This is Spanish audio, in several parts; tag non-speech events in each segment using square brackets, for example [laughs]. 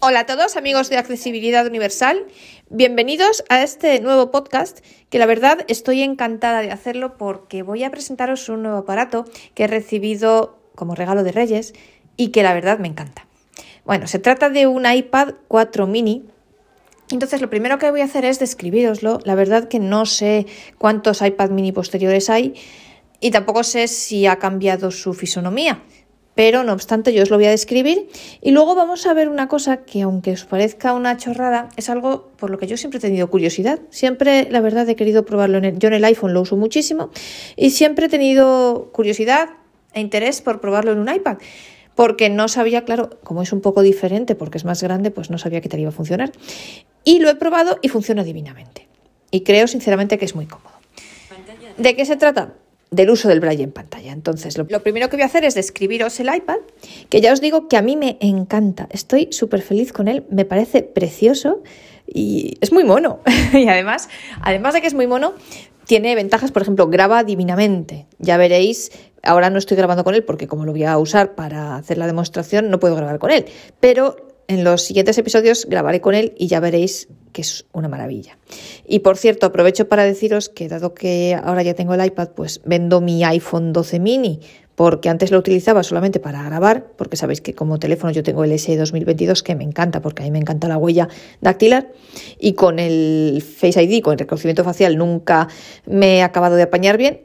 Hola a todos amigos de Accesibilidad Universal, bienvenidos a este nuevo podcast que la verdad estoy encantada de hacerlo porque voy a presentaros un nuevo aparato que he recibido como regalo de Reyes y que la verdad me encanta. Bueno, se trata de un iPad 4 mini. Entonces lo primero que voy a hacer es describiroslo. La verdad que no sé cuántos iPad mini posteriores hay y tampoco sé si ha cambiado su fisonomía pero no obstante yo os lo voy a describir y luego vamos a ver una cosa que aunque os parezca una chorrada, es algo por lo que yo siempre he tenido curiosidad. Siempre, la verdad, he querido probarlo. En el, yo en el iPhone lo uso muchísimo y siempre he tenido curiosidad e interés por probarlo en un iPad. Porque no sabía, claro, como es un poco diferente, porque es más grande, pues no sabía qué tal iba a funcionar. Y lo he probado y funciona divinamente. Y creo sinceramente que es muy cómodo. ¿De qué se trata? Del uso del braille en pantalla. Entonces, lo, primero que voy a hacer es describiros el iPad, que ya os digo que a mí me encanta. Estoy súper feliz con él, me parece precioso y es muy mono. [laughs] y además, además de que es muy mono, tiene ventajas, por ejemplo, graba divinamente. Ya veréis, ahora no estoy grabando con él porque como lo voy a usar para hacer la demostración, no puedo grabar con él. Pero en los siguientes episodios grabaré con él y ya veréis que es una maravilla. Y por cierto, aprovecho para deciros que dado que ahora ya tengo el iPad, pues vendo mi iPhone 12 mini, porque antes lo utilizaba solamente para grabar, porque sabéis que como teléfono yo tengo el S 2022 que me encanta, porque a mí me encanta la huella dactilar, y con el Face ID, con el reconocimiento facial, nunca me he acabado de apañar bien.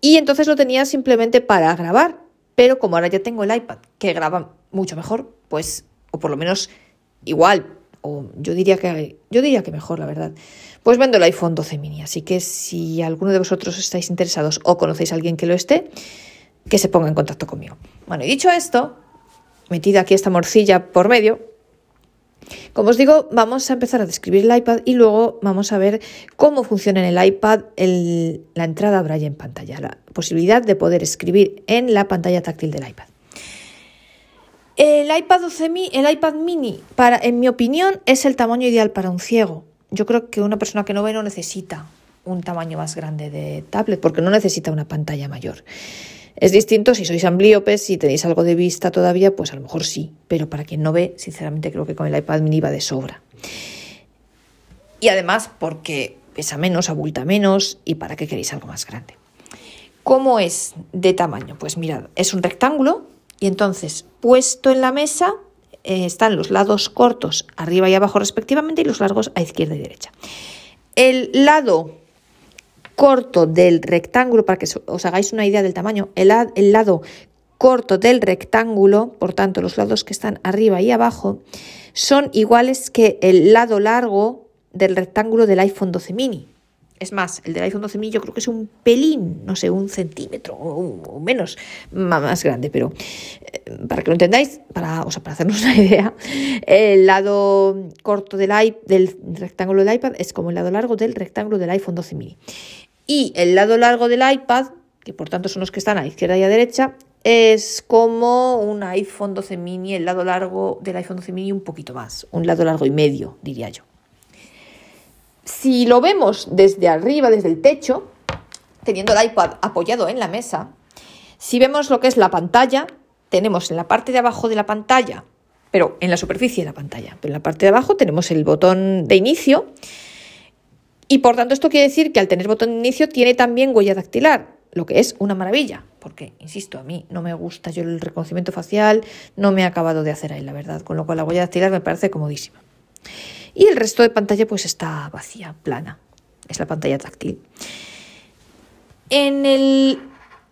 Y entonces lo tenía simplemente para grabar, pero como ahora ya tengo el iPad que graba mucho mejor, pues o por lo menos igual, o yo diría que yo diría que mejor, la verdad. Pues vendo el iPhone 12 mini, así que si alguno de vosotros estáis interesados o conocéis a alguien que lo esté, que se ponga en contacto conmigo. Bueno, y dicho esto, metida aquí esta morcilla por medio, como os digo, vamos a empezar a describir el iPad y luego vamos a ver cómo funciona en el iPad la entrada Braille en pantalla, la posibilidad de poder escribir en la pantalla táctil del iPad. El iPad 12 el iPad mini, para, en mi opinión, es el tamaño ideal para un ciego. Yo creo que una persona que no ve no necesita un tamaño más grande de tablet porque no necesita una pantalla mayor. Es distinto si sois ambliopes, y tenéis algo de vista todavía, pues a lo mejor sí, pero para quien no ve, sinceramente creo que con el iPad mini va de sobra. Y además porque pesa menos, abulta menos y para qué queréis algo más grande. ¿Cómo es de tamaño? Pues mirad, es un rectángulo y entonces, puesto en la mesa, eh, están los lados cortos arriba y abajo respectivamente y los largos a izquierda y derecha. El lado corto del rectángulo, para que os hagáis una idea del tamaño, el, el lado corto del rectángulo, por tanto los lados que están arriba y abajo, son iguales que el lado largo del rectángulo del iPhone 12 mini. Es más, el del iPhone 12 mini yo creo que es un pelín, no sé, un centímetro o, menos más grande, pero eh, para que lo entendáis, para, o sea, para hacernos [laughs] una idea, el lado corto del, del rectángulo del iPad es como el lado largo del rectángulo del iPhone 12 mini. Y el lado largo del iPad, que por tanto son los que están a izquierda y a derecha, es como un iPhone 12 mini, el lado largo del iPhone 12 mini un poquito más, un lado largo y medio, diría yo. Si lo vemos desde arriba, desde el techo, teniendo el iPad apoyado en la mesa, si vemos lo que es la pantalla, tenemos en la parte de abajo de la pantalla, pero en la superficie de la pantalla, pero en la parte de abajo tenemos el botón de inicio y por tanto esto quiere decir que al tener botón de inicio tiene también huella dactilar, lo que es una maravilla, porque, insisto, a mí no me gusta yo el reconocimiento facial, no me ha acabado de hacer ahí, la verdad, con lo cual la huella dactilar me parece comodísima y el resto de pantalla pues está vacía, plana. Es la pantalla táctil. En el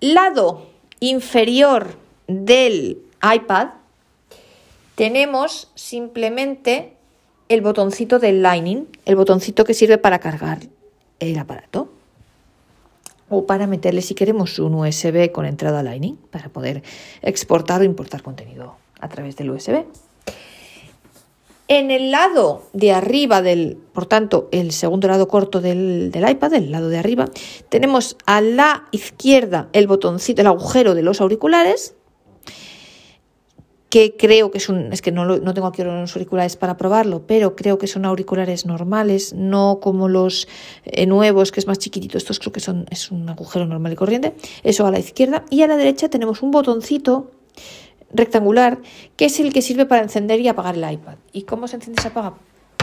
lado inferior del iPad tenemos simplemente el botoncito del Lightning, el botoncito que sirve para cargar el aparato o para meterle si queremos un USB con entrada Lightning para poder exportar o importar contenido a través del USB. En el lado de arriba del, por tanto, el segundo lado corto del, iPad, el lado de arriba, tenemos a la izquierda el botoncito, el agujero de los auriculares, que creo que es un, es que no, no tengo aquí los auriculares para probarlo, pero creo que son auriculares normales, no como los eh, nuevos, que es más chiquitito, estos creo que son, es un agujero normal y corriente, eso a la izquierda, y a la derecha tenemos un botoncito rectangular que es el que sirve para encender y apagar el iPad. ¿Y cómo se enciende y se apaga?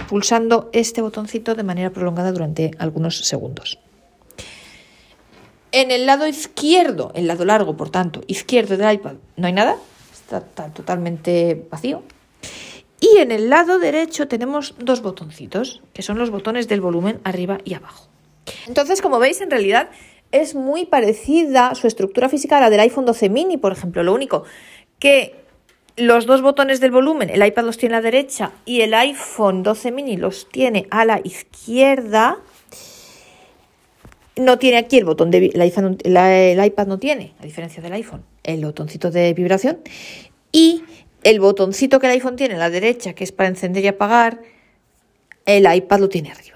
Pulsando este botoncito de manera prolongada durante algunos segundos. En el lado izquierdo, el lado largo, por tanto, izquierdo del iPad, no hay nada, está, totalmente vacío. Y en el lado derecho tenemos dos botoncitos, que son los botones del volumen arriba y abajo. Entonces, como veis, en realidad es muy parecida su estructura física a la del iPhone 12 mini, por ejemplo. Lo único que los dos botones del volumen, el iPad los tiene a la derecha y el iPhone 12 mini los tiene a la izquierda. No tiene aquí el botón de el iPad no tiene, a diferencia del iPhone, el botoncito de vibración. Y el botoncito que el iPhone tiene a la derecha, que es para encender y apagar, el iPad lo tiene arriba.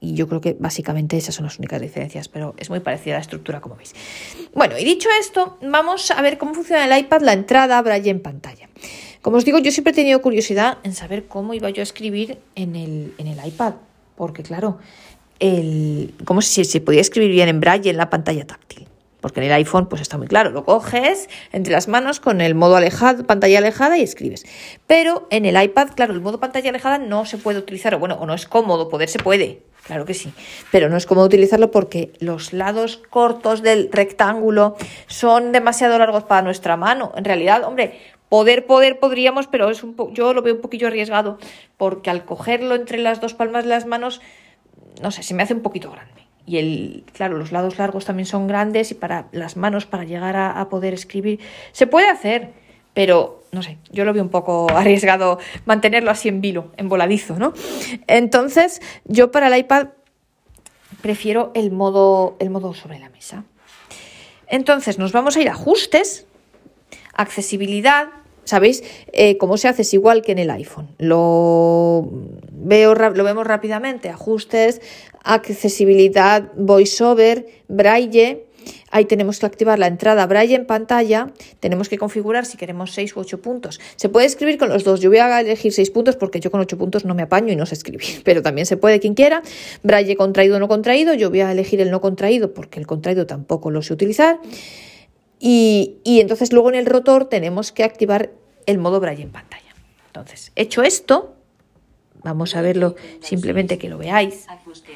Y yo creo que básicamente esas son las únicas diferencias, pero es muy parecida la estructura, como veis. Bueno, y dicho esto, vamos a ver cómo funciona el iPad, la entrada braille en pantalla. Como os digo, yo siempre he tenido curiosidad en saber cómo iba yo a escribir en el, en el iPad, porque claro, el, cómo si se podía escribir bien en braille en la pantalla táctil. Porque en el iPhone pues está muy claro, lo coges entre las manos con el modo alejado, pantalla alejada y escribes. Pero en el iPad, claro, el modo pantalla alejada no se puede utilizar, o bueno, o no es cómodo, poder se puede, claro que sí, pero no es cómodo utilizarlo porque los lados cortos del rectángulo son demasiado largos para nuestra mano. En realidad, hombre, poder, poder podríamos, pero es un yo lo veo un poquillo arriesgado porque al cogerlo entre las dos palmas de las manos, no sé, se me hace un poquito grande. Y el, claro, los lados largos también son grandes y para las manos, para llegar a, poder escribir, se puede hacer, pero no sé, yo lo veo un poco [laughs] arriesgado mantenerlo así en vilo, en voladizo, ¿no? Entonces, yo para el iPad prefiero el modo, el modo sobre la mesa. Entonces, nos vamos a ir a ajustes, accesibilidad, ¿Sabéis? Eh, cómo se hace es igual que en el iPhone. Lo, veo, lo vemos rápidamente. Ajustes, accesibilidad, voiceover, braille. Ahí tenemos que activar la entrada braille en pantalla. Tenemos que configurar si queremos 6 u 8 puntos. Se puede escribir con los dos. Yo voy a elegir 6 puntos porque yo con 8 puntos no me apaño y no sé escribir. [laughs] Pero también se puede quien quiera. Braille contraído o no contraído. Yo voy a elegir el no contraído porque el contraído tampoco lo sé utilizar. Y, entonces luego en el rotor tenemos que activar el modo braille en pantalla. Entonces, hecho esto, vamos a verlo simplemente que lo veáis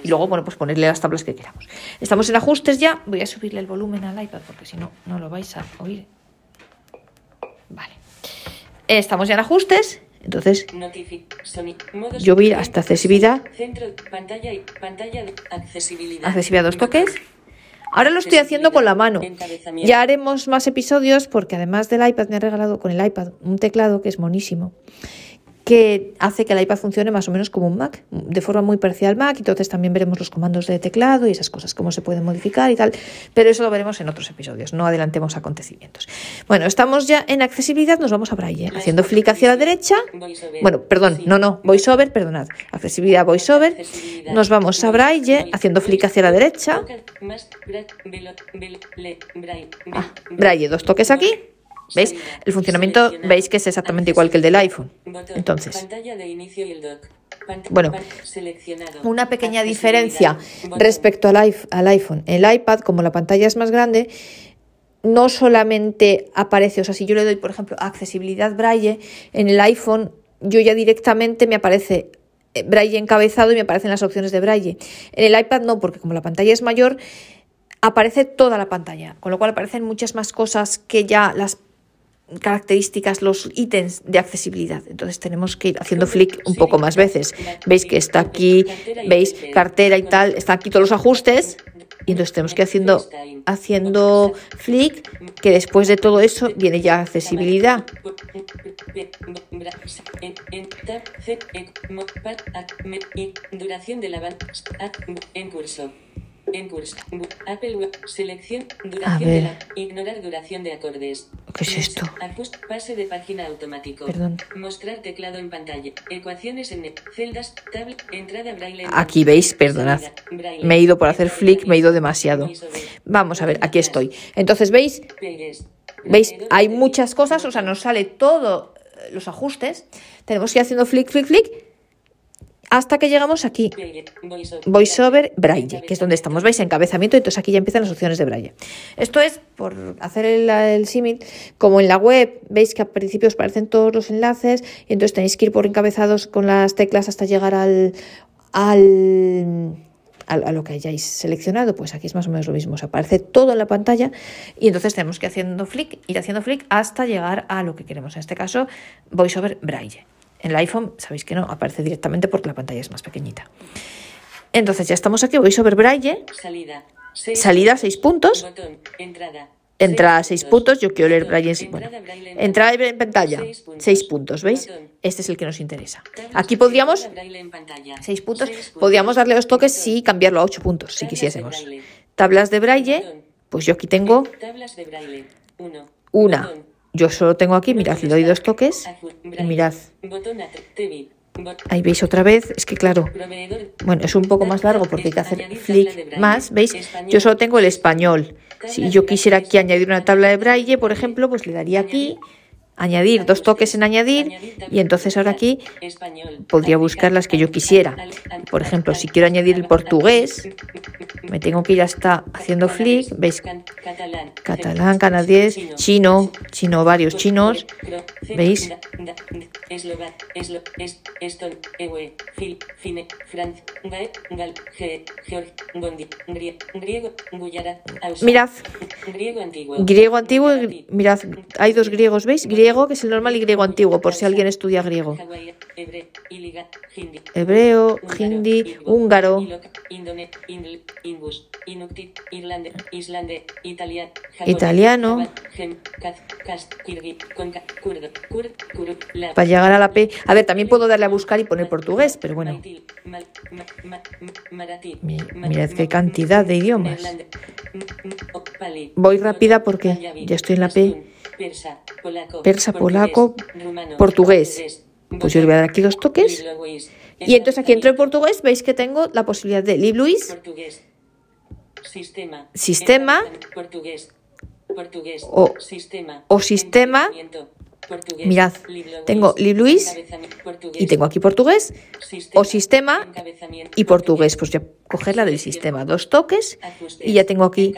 y luego, bueno, pues ponerle las tablas que queramos. Estamos en ajustes ya, voy a subirle el volumen al iPad porque si no, no lo vais a oír. Vale. Estamos ya en ajustes, entonces yo voy hasta accesibilidad. Accesibilidad dos toques. Ahora lo estoy haciendo con la mano. Ya haremos más episodios porque además del iPad me ha regalado con el iPad un teclado que es monísimo que hace que el iPad funcione más o menos como un Mac, de forma muy parecida al Mac, entonces también veremos los comandos de teclado y esas cosas, cómo se pueden modificar y tal, pero eso lo veremos en otros episodios, no adelantemos acontecimientos. Bueno, estamos ya en accesibilidad, nos vamos a Braille, haciendo flick hacia la derecha, bueno, perdón, no, no, VoiceOver, perdonad, accesibilidad VoiceOver, nos vamos a Braille, haciendo flick hacia la derecha, ah, Braille, dos toques aquí, ¿Veis? El funcionamiento veis que es exactamente igual que el del iPhone. Entonces, bueno, una pequeña diferencia respecto al, iPhone. En el iPad, como la pantalla es más grande, no solamente aparece, o sea, si yo le doy, por ejemplo, accesibilidad braille, en el iPhone yo ya directamente me aparece eh, braille encabezado y me aparecen las opciones de braille. En el iPad no, porque como la pantalla es mayor, aparece toda la pantalla, con lo cual aparecen muchas más cosas que ya las características, los ítems de accesibilidad. Entonces tenemos que ir haciendo flick un poco más veces. Veis que está aquí, veis cartera y tal, están aquí todos los ajustes. Y entonces tenemos que ir haciendo, haciendo flick, que después de todo eso viene ya accesibilidad. Duración de la en curso. En curso. Apple Selección. Duración de la. Ignorar duración de acordes. ¿Qué es esto? Pase de página automático. Perdón. Mostrar teclado en pantalla. Ecuaciones en celdas. Tablet. Entrada braille. Aquí veis, perdonad. Me he ido por hacer flick, me he ido demasiado. Vamos a ver, aquí estoy. Entonces, ¿veis? ¿Veis? Hay muchas cosas, o sea, nos sale todo eh, los ajustes. Tenemos que ir haciendo flick, flick, flick hasta que llegamos aquí, VoiceOver Braille, que es donde estamos, veis, encabezamiento, entonces aquí ya empiezan las opciones de Braille. Esto es, por hacer el, el símil, como en la web, veis que al principio os aparecen todos los enlaces, y entonces tenéis que ir por encabezados con las teclas hasta llegar al, al a, lo que hayáis seleccionado, pues aquí es más o menos lo mismo, os aparece todo en la pantalla y entonces tenemos que haciendo flick, ir haciendo flick hasta llegar a lo que queremos, en este caso VoiceOver Braille. En el iPhone sabéis que no, aparece directamente porque la pantalla es más pequeñita. Entonces ya estamos aquí, VoiceOver Braille, salida, salida 6 puntos, entrada, entra a 6 puntos, yo quiero leer Braille en bueno, entrada en pantalla, 6 puntos, ¿veis? Este es el que nos interesa. Aquí podríamos, 6 puntos, podríamos darle los toques y cambiarlo a 8 puntos, si quisiésemos. Tablas de Braille, pues yo aquí tengo una. Yo solo tengo aquí, mirad, le doy dos toques y mirad. Ahí veis otra vez, es que claro, bueno, es un poco más largo porque hay que hacer flick más, ¿veis? Yo solo tengo el español. Si yo quisiera aquí añadir una tabla de braille, por ejemplo, pues le daría aquí añadir, dos toques en añadir y entonces ahora aquí podría buscar las que yo quisiera. Por ejemplo, si quiero añadir el portugués, me tengo que ir hasta haciendo flick, veis, catalán, canadiense, chino, chino, varios chinos, veis. Mirad, griego antiguo, mirad, hay dos griegos, ¿veis? griego, que es el normal, y griego antiguo, por si alguien estudia griego. Hebreo, hindi, húngaro, italiano. Para llegar a la P. A ver, también puedo darle a buscar y poner portugués, pero bueno. Mirad qué cantidad de idiomas. Voy rápida porque ya estoy en la P persa, polaco, portugués. Pues yo le voy a dar aquí dos toques. Y entonces aquí entro en portugués, veis que tengo la posibilidad de Lib Luis, sistema, sistema. O, o sistema Mirad, tengo Luis y tengo aquí portugués o sistema y portugués. Pues ya coger la del sistema, dos toques y ya tengo aquí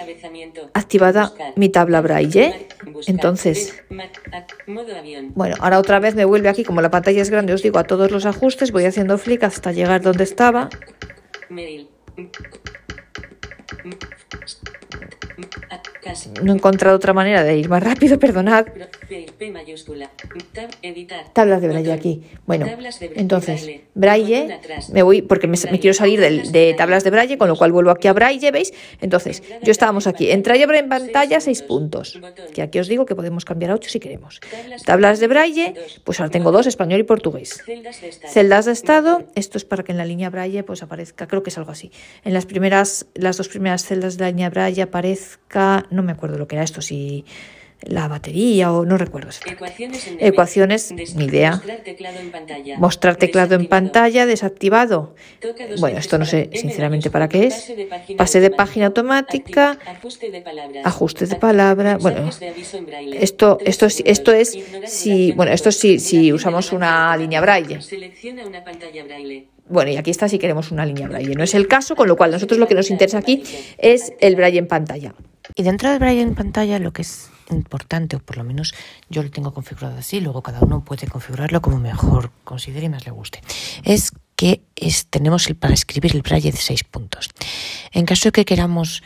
activada mi tabla braille. Entonces, bueno, ahora otra vez me vuelve aquí, como la pantalla es grande, os digo a todos los ajustes, voy haciendo flick hasta llegar donde estaba. No he encontrado otra manera de ir más rápido, perdonad. Tablas de braille aquí. Bueno, entonces, braille, me voy porque me, quiero salir de, tablas de braille, con lo cual vuelvo aquí a braille, ¿veis? Entonces, yo estábamos aquí. En braille en pantalla, 6 puntos. Que aquí os digo que podemos cambiar a 8 si queremos. Tablas de braille, pues ahora tengo dos, español y portugués. Celdas de estado, esto es para que en la línea braille pues aparezca, creo que es algo así. En las primeras, las dos primeras celdas de la línea braille aparezca, no me acuerdo lo que era esto, si la batería o no recuerdo. Ecuaciones, Ecuaciones ni idea. Mostrar teclado en pantalla, mostrar teclado en pantalla desactivado. Bueno, esto no sé sinceramente para qué es. Pase de página automática. Ajuste de palabra. Bueno, esto, esto, esto es si, bueno, esto sí, si usamos una línea braille. Bueno, y aquí está si queremos una línea braille. No es el caso, con lo cual nosotros lo que nos interesa aquí es el braille en pantalla. Y dentro del braille en pantalla lo que es importante, o por lo menos yo lo tengo configurado así, luego cada uno puede configurarlo como mejor considere y más le guste, es que es, tenemos el, para escribir el braille de seis puntos. En caso de que queramos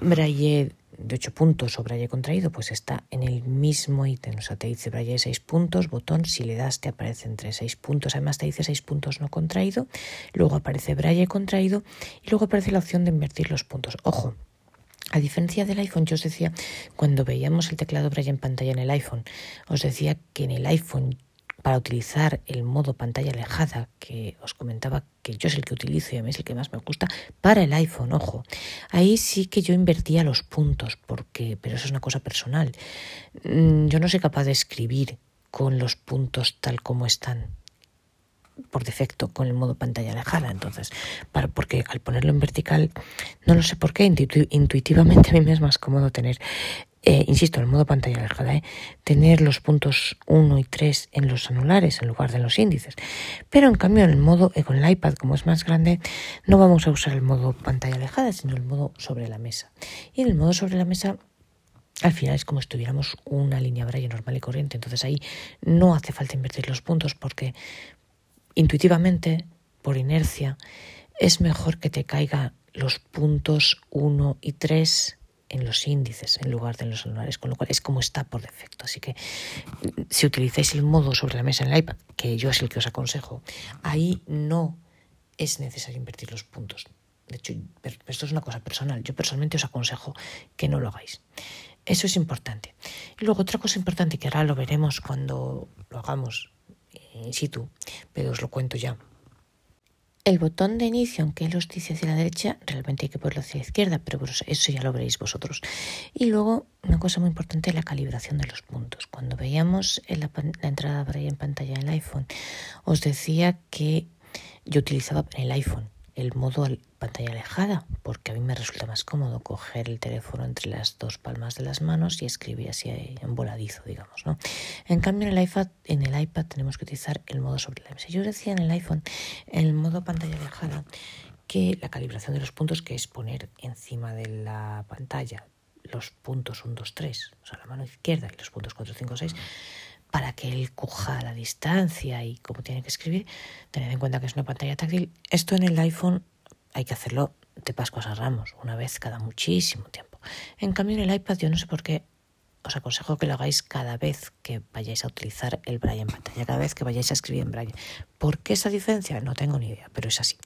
braille de 8 puntos o braille contraído, pues está en el mismo ítem. O sea, te dice braille de 6 puntos, botón, si le das te aparece entre 6 puntos. Además te dice 6 puntos no contraído, luego aparece braille contraído y luego aparece la opción de invertir los puntos. Ojo, a diferencia del iPhone, yo os decía, cuando veíamos el teclado Braille en pantalla en el iPhone, os decía que en el iPhone, para utilizar el modo pantalla alejada, que os comentaba que yo es el que utilizo y a mí es el que más me gusta, para el iPhone, ojo, ahí sí que yo invertía los puntos, porque, pero eso es una cosa personal. Mm, yo no soy capaz de escribir con los puntos tal como están por defecto con el modo pantalla alejada. Entonces, porque al ponerlo en vertical, no lo sé por qué, intuitivamente a mí me es más cómodo tener eh, insisto, el modo pantalla alejada, ¿eh? tener los puntos 1 y 3 en los anulares en lugar de los índices. Pero en cambio, en el modo, eh, con el iPad, como es más grande, no vamos a usar el modo pantalla alejada, sino el modo sobre la mesa. Y en el modo sobre la mesa al final es como si tuviéramos una línea braille normal y corriente. Entonces ahí no hace falta invertir los puntos porque intuitivamente, por inercia, es mejor que te caiga los puntos 1 y 3 en los índices en lugar de en los anuales, con lo cual es como está por defecto. Así que si utilizáis el modo sobre la mesa en el iPad, que yo es el que os aconsejo, ahí no es necesario invertir los puntos. De hecho, esto es una cosa personal. Yo personalmente os aconsejo que no lo hagáis. Eso es importante. Y luego otra cosa importante que ahora lo veremos cuando lo hagamos in situ, pero os lo cuento ya. El botón de inicio, aunque los dice hacia la derecha, realmente hay que ponerlo hacia la izquierda, pero eso ya lo veréis vosotros. Y luego, una cosa muy importante, la calibración de los puntos. Cuando veíamos la, la entrada en pantalla del iPhone, os decía que yo utilizaba en el iPhone el modo pantalla alejada, porque a mí me resulta más cómodo coger el teléfono entre las dos palmas de las manos y escribir así en voladizo, digamos, ¿no? En cambio, en el iPad, en el iPad tenemos que utilizar el modo sobre la mesa. Yo decía en el iPhone, el modo pantalla alejada, que la calibración de los puntos, que es poner encima de la pantalla los puntos 1, 2, 3, o sea, la mano izquierda y los puntos 4, 5, 6, para que él coja la distancia y cómo tiene que escribir, tened en cuenta que es una pantalla táctil. Esto en el iPhone hay que hacerlo de Pascuas a Ramos, una vez cada muchísimo tiempo. En cambio, en el iPad yo no sé por qué os aconsejo que lo hagáis cada vez que vayáis a utilizar el braille en pantalla, cada vez que vayáis a escribir en braille. ¿Por qué esa diferencia? No tengo ni idea, pero es así.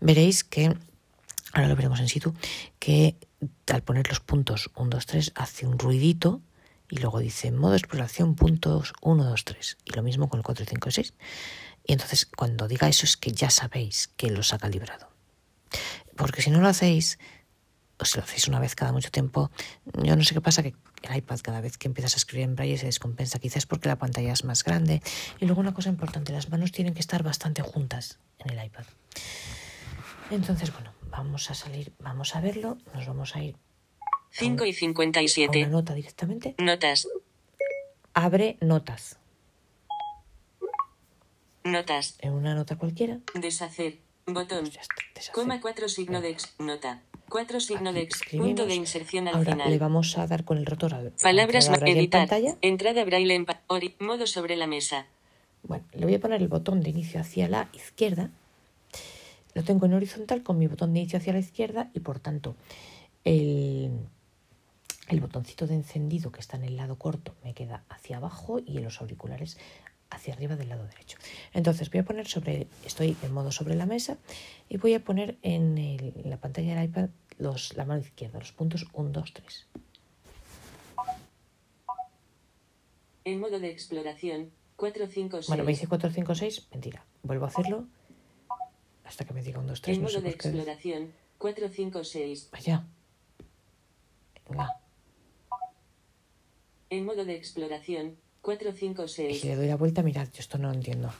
Veréis que, ahora lo veremos en situ, que al poner los puntos 1, 2, 3 hace un ruidito y luego dice modo exploración puntos 1, 2, 3 y lo mismo con el 4, 5 6. Y entonces cuando diga eso es que ya sabéis que los ha calibrado. Porque si no lo hacéis, o si lo hacéis una vez cada mucho tiempo, yo no sé qué pasa, que el iPad cada vez que empiezas a escribir en braille se descompensa, quizás porque la pantalla es más grande. Y luego una cosa importante, las manos tienen que estar bastante juntas en el iPad. Entonces, bueno, vamos a salir, vamos a verlo, nos vamos a ir. 5 y 57. Una nota directamente. Notas. Abre notas. Notas. En una nota cualquiera. Deshacer. Botón. Está, deshacer. Coma 4 signo de ex. Nota. 4 signo de ex. Punto de inserción al Ahora final. le vamos a dar con el rotor al Palabras ma- braille en editar. pantalla. Entrada braille en pa- ori- modo sobre la mesa. Bueno, le voy a poner el botón de inicio hacia la izquierda. Lo tengo en horizontal con mi botón de inicio hacia la izquierda y por tanto el, el botoncito de encendido que está en el lado corto me queda hacia abajo y en los auriculares hacia arriba del lado derecho. Entonces voy a poner sobre, estoy en modo sobre la mesa y voy a poner en, el- en la pantalla del iPad los, la mano izquierda, los puntos 1, 2, 3. En modo de exploración. 4, 5, 6. Bueno, me dice 4, 5, 6, mentira. Vuelvo a hacerlo hasta que me diga 1, 2, 3. En No sé modo de exploración. 4, 5, 6. Vaya. Venga. En modo de exploración. 4, 5, Y 6. si le doy la vuelta, mirad, yo esto no lo entiendo.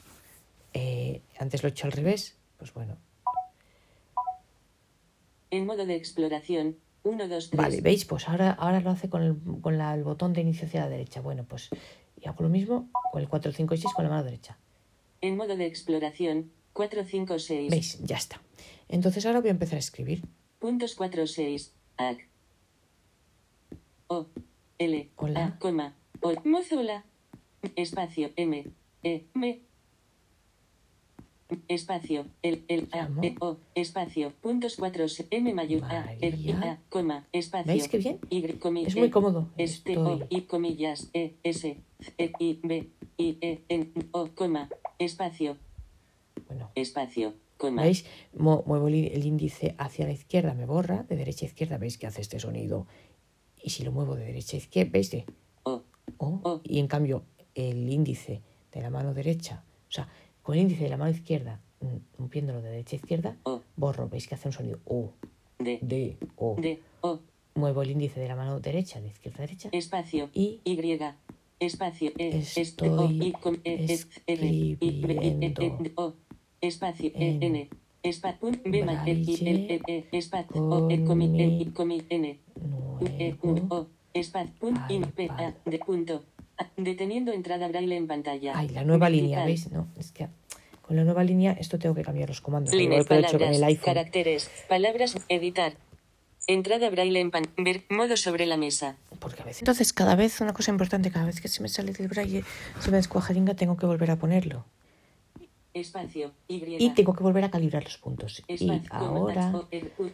Eh, antes lo he hecho al revés, pues bueno. En modo de exploración. 1, 2, 3. Vale, ¿veis? Pues ahora, ahora lo hace con, el, con la- el botón de inicio hacia la derecha. Bueno, pues y hago lo mismo con el 4, 5 y 6 con la mano derecha. En modo de exploración. 4, 5, 6. ¿Veis? Ya está. Entonces ahora voy a empezar a escribir. Puntos 4, 6. AC. O. L. Hola. A, coma. O. Mozola. Espacio. M. E. M. Espacio. El. El. A. E. O. Espacio. Puntos 4, M mayúscula. A. María. A. Coma. Espacio. ¿Veis qué bien? Y. Es muy cómodo. Este. O. I. Comillas. E. S. E. I. B. I. E. N. O. Coma. Espacio. Bueno, Espacio. Coma. ¿veis? Muevo el el índice hacia la izquierda, me borra. De derecha a izquierda, ¿veis que hace este sonido? Y si lo muevo de derecha a izquierda, ¿veis? De O. O, O. y en cambio el índice de la mano derecha, o sea, con el índice de la mano izquierda, mm, moviéndolo de derecha a izquierda, O. borro, veis que hace un sonido O, D. D, O. D. O. Muevo el índice de la mano derecha, de izquierda a derecha, Espacio. y Y. Espacio. E. Estoy. E. E. escribiendo. Espacio. N. Espacio. B. Espacio. N. de, punto. Deteniendo entrada braille en pantalla. Ay, la nueva línea. ¿veis? No, es que con la nueva línea esto tengo que cambiar los comandos. Líneas, lo he hecho con palabras, el iPhone. caracteres, palabras, editar. Entrada braille en pan, ver, modo sobre la mesa. Porque a veces. Entonces, cada vez, una cosa importante, cada vez que se me sale del braille, se me descuajaringa, tengo que volver a ponerlo. Espacio, Y. Y tengo que volver a calibrar los puntos. Y Espacio, coma, ahora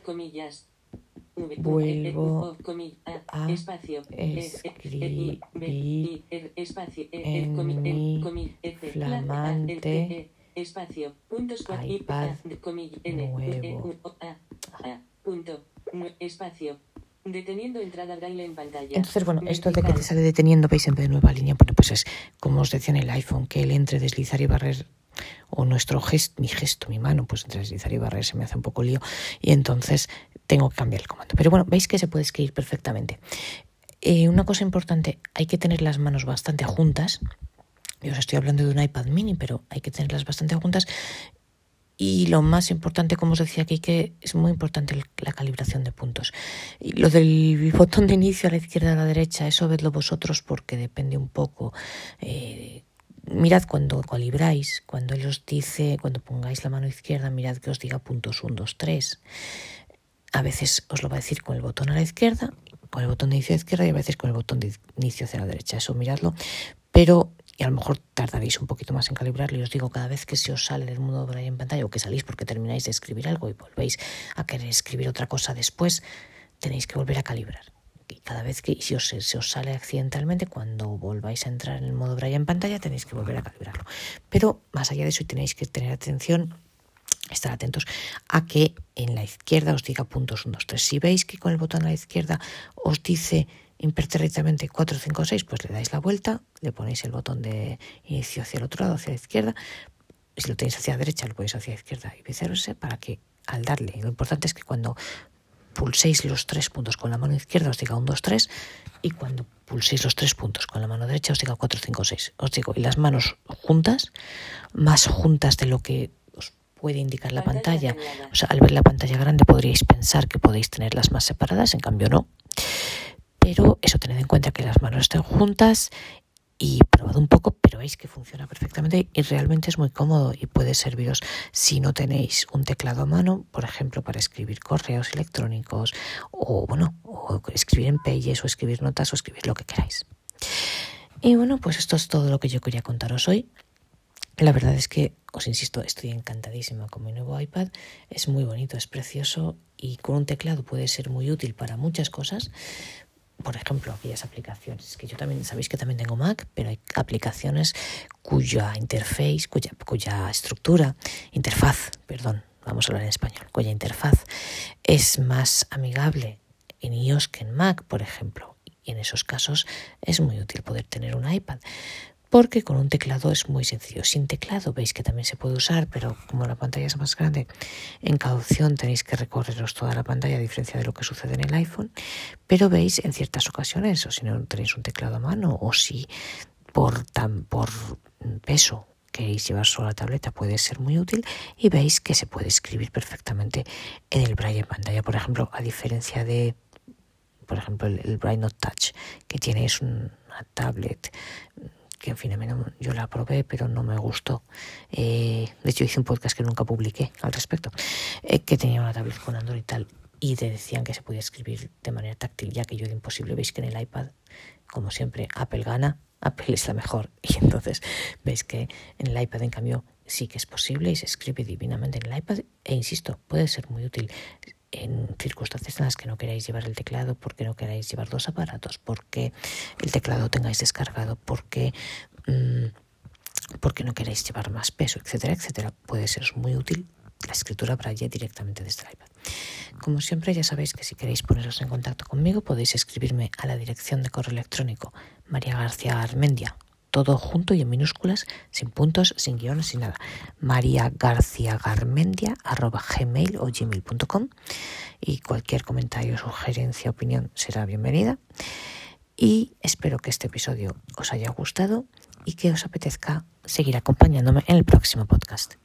comillas. Vuelvo a, a espacio, E, E, E, I, B, I, R, espacio, E, E, en E, mi E, flamante E, E, espacio, puntos, iPad E, nuevo. U, O, A, A, punto, nu- espacio, deteniendo entrada braille en pantalla. Entonces, bueno, esto de que te sale deteniendo, veis, en vez de nueva línea, bueno, pues es como os decía en el iPhone, que el entre deslizar y barrer, o nuestro gesto, mi gesto, mi mano, pues entre deslizar y barrer se me hace un poco lío, y entonces tengo que cambiar el comando. Pero bueno, veis que se puede escribir perfectamente. Eh, una cosa importante, hay que tener las manos bastante juntas. Yo os estoy hablando de un iPad mini, pero hay que tenerlas bastante juntas. Y lo más importante, como os decía aquí, que es muy importante la calibración de puntos. Y lo del botón de inicio a la izquierda a la derecha, eso vedlo vosotros porque depende un poco. eh, mirad cuando calibráis, cuando él os dice, cuando pongáis la mano izquierda, mirad que os diga puntos 1, 2, 3. A veces os lo va a decir con el botón a la izquierda, con el botón de inicio a la izquierda y a veces con el botón de inicio hacia la derecha. Eso miradlo. Pero, y a lo mejor tardaréis un poquito más en calibrarlo, y os digo, cada vez que se os sale del modo braille en pantalla o que salís porque termináis de escribir algo y volvéis a querer escribir otra cosa después, tenéis que volver a calibrar. Cada vez que si os, se os sale accidentalmente, cuando volváis a entrar en el modo braille en pantalla, tenéis que volver a calibrarlo. Pero más allá de eso, tenéis que tener atención estar atentos a que en la izquierda os diga puntos 1, 2, 3. Si veis que con el botón a la izquierda os dice impertérritamente 4, 5, 6, pues le dais la vuelta, le ponéis el botón de inicio hacia el otro lado, hacia la izquierda. Si lo tenéis hacia la derecha, lo ponéis hacia la izquierda y viceversa, para que al darle, lo importante es que cuando pulséis los tres puntos con la mano izquierda os diga 1, 2, 3 y cuando pulséis los tres puntos con la mano derecha os diga 4, 5, 6. Os digo, y las manos juntas, más juntas de lo que os puede indicar la Pantalla. O sea, al ver la pantalla grande podríais pensar que podéis tenerlas más separadas, en cambio no. Pero eso tened en cuenta que las manos estén juntas y probad un poco, pero veis que funciona perfectamente y realmente es muy cómodo y puede serviros si no tenéis un teclado a mano, por ejemplo, para escribir correos electrónicos o bueno, o escribir en Pages o escribir notas o escribir lo que queráis. Y bueno, pues esto es todo lo que yo quería contaros hoy. La verdad es que, os insisto, estoy encantadísima con mi nuevo iPad. Es muy bonito, es precioso y con un teclado puede ser muy útil para muchas cosas. Por ejemplo, aquellas aplicaciones que yo también, sabéis que también tengo Mac, pero hay aplicaciones cuya interface, cuya, cuya estructura, interfaz, perdón, vamos a hablar en español, cuya interfaz es más amigable en iOS que en Mac, por ejemplo. Y en esos casos es muy útil poder tener un iPad porque con un teclado es muy sencillo. Sin teclado veis que también se puede usar, pero como la pantalla es más grande, en cada opción tenéis que recorreros toda la pantalla a diferencia de lo que sucede en el iPhone. Pero veis en ciertas ocasiones, o si no tenéis un teclado a mano, o si por, peso queréis llevar solo la tableta puede ser muy útil y veis que se puede escribir perfectamente en el braille en pantalla. Por ejemplo, a diferencia de por ejemplo, el, el Braille Touch, que tiene una tablet que en fin, a mí no- yo la probé, pero no me gustó. Eh, de hecho, hice un podcast que nunca publiqué al respecto, eh, que tenía una tablet con Android y tal, y te decían que se podía escribir de manera táctil, ya que yo de imposible. Veis que en el iPad, como siempre, Apple gana, Apple es la mejor, [laughs] y entonces veis que en el iPad, en cambio, sí que es posible y se escribe divinamente en el iPad, e insisto, puede ser muy útil en circunstancias en las que no queráis llevar el teclado, porque no queráis llevar dos aparatos, porque el teclado tengáis descargado, porque, mm, porque no queráis llevar más peso, etcétera, etcétera. Puede ser muy útil la escritura braille directamente desde el iPad. Como siempre, ya sabéis que si queréis poneros en contacto conmigo, podéis escribirme a la dirección de correo electrónico María García Armendia, todo junto y en minúsculas, sin puntos, sin guiones, sin nada. María García Garmendia, arroba gmail o gmail.com y cualquier comentario, sugerencia, opinión será bienvenida. Y espero que este episodio os haya gustado y que os apetezca seguir acompañándome en el próximo podcast.